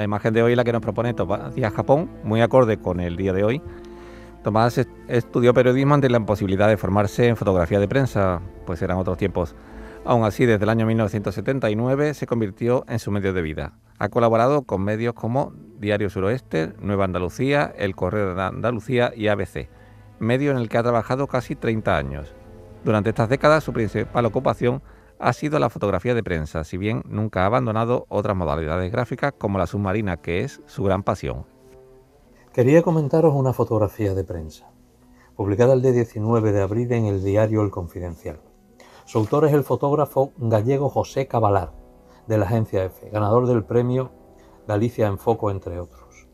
La imagen de hoy la que nos propone Tomás Díaz Japón, muy acorde con el día de hoy. Tomás estudió periodismo ante la imposibilidad de formarse en fotografía de prensa, pues eran otros tiempos. Aún así, desde el año 1979 se convirtió en su medio de vida. Ha colaborado con medios como Diario Suroeste, Nueva Andalucía, El Correo de Andalucía y ABC, medio en el que ha trabajado casi 30 años. Durante estas décadas su principal ocupación ha sido la fotografía de prensa, si bien nunca ha abandonado otras modalidades gráficas como la submarina, que es su gran pasión. Quería comentaros una fotografía de prensa, publicada el día 19 de abril en el diario El Confidencial. Su autor es el fotógrafo gallego José Cabalar, de la agencia EFE, ganador del premio Galicia en Foco, entre otros.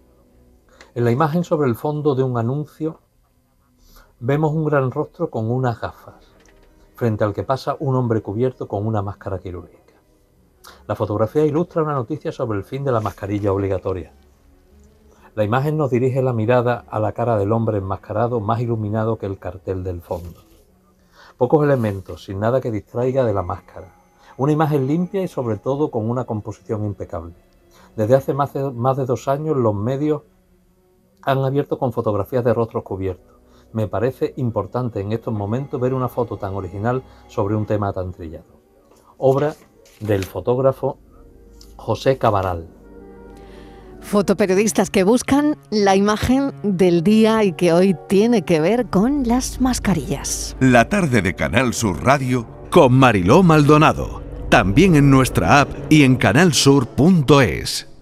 En la imagen sobre el fondo de un anuncio vemos un gran rostro con unas gafas, frente al que pasa un hombre cubierto con una máscara quirúrgica. La fotografía ilustra una noticia sobre el fin de la mascarilla obligatoria. La imagen nos dirige la mirada a la cara del hombre enmascarado más iluminado que el cartel del fondo. Pocos elementos, sin nada que distraiga de la máscara. Una imagen limpia y sobre todo con una composición impecable. Desde hace más de, dos años los medios han abierto con fotografías de rostros cubiertos. Me parece importante en estos momentos ver una foto tan original sobre un tema tan trillado. Obra del fotógrafo José Cabaral. Fotoperiodistas que buscan la imagen del día y que hoy tiene que ver con las mascarillas. La tarde de Canal Sur Radio con Mariló Maldonado. También en nuestra app y en canalsur.es.